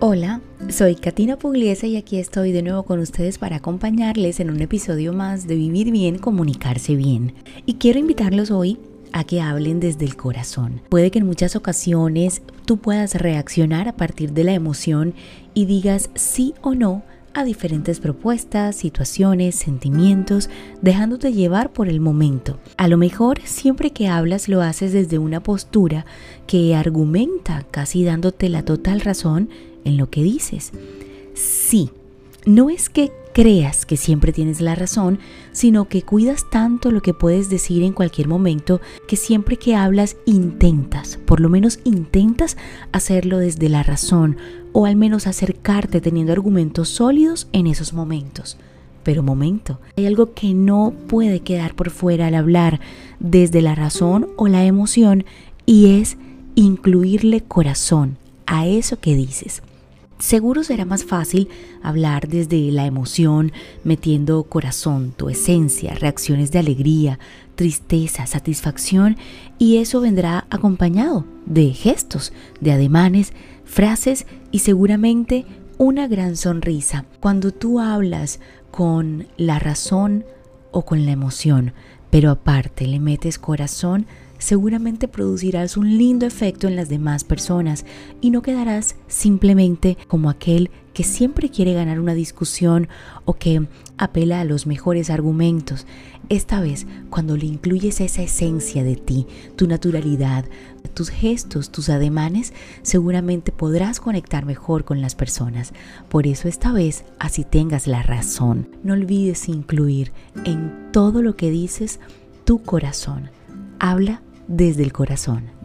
Hola, soy Katina Pugliese y aquí estoy de nuevo con ustedes para acompañarles en un episodio más de Vivir Bien, Comunicarse Bien. Y quiero invitarlos hoy a que hablen desde el corazón. Puede que en muchas ocasiones tú puedas reaccionar a partir de la emoción y digas sí o no a diferentes propuestas, situaciones, sentimientos, dejándote llevar por el momento. A lo mejor siempre que hablas lo haces desde una postura que argumenta, casi dándote la total razón en lo que dices. Sí, no es que creas que siempre tienes la razón, sino que cuidas tanto lo que puedes decir en cualquier momento que siempre que hablas intentas, por lo menos intentas hacerlo desde la razón o al menos acercarte teniendo argumentos sólidos en esos momentos. Pero momento, hay algo que no puede quedar por fuera al hablar desde la razón o la emoción y es incluirle corazón a eso que dices. Seguro será más fácil hablar desde la emoción, metiendo corazón, tu esencia, reacciones de alegría, tristeza, satisfacción, y eso vendrá acompañado de gestos, de ademanes, frases y seguramente una gran sonrisa. Cuando tú hablas con la razón o con la emoción, pero aparte le metes corazón, seguramente producirás un lindo efecto en las demás personas y no quedarás simplemente como aquel que siempre quiere ganar una discusión o que apela a los mejores argumentos. Esta vez, cuando le incluyes esa esencia de ti, tu naturalidad, tus gestos, tus ademanes, seguramente podrás conectar mejor con las personas. Por eso esta vez, así tengas la razón, no olvides incluir en todo lo que dices tu corazón. Habla desde el corazón.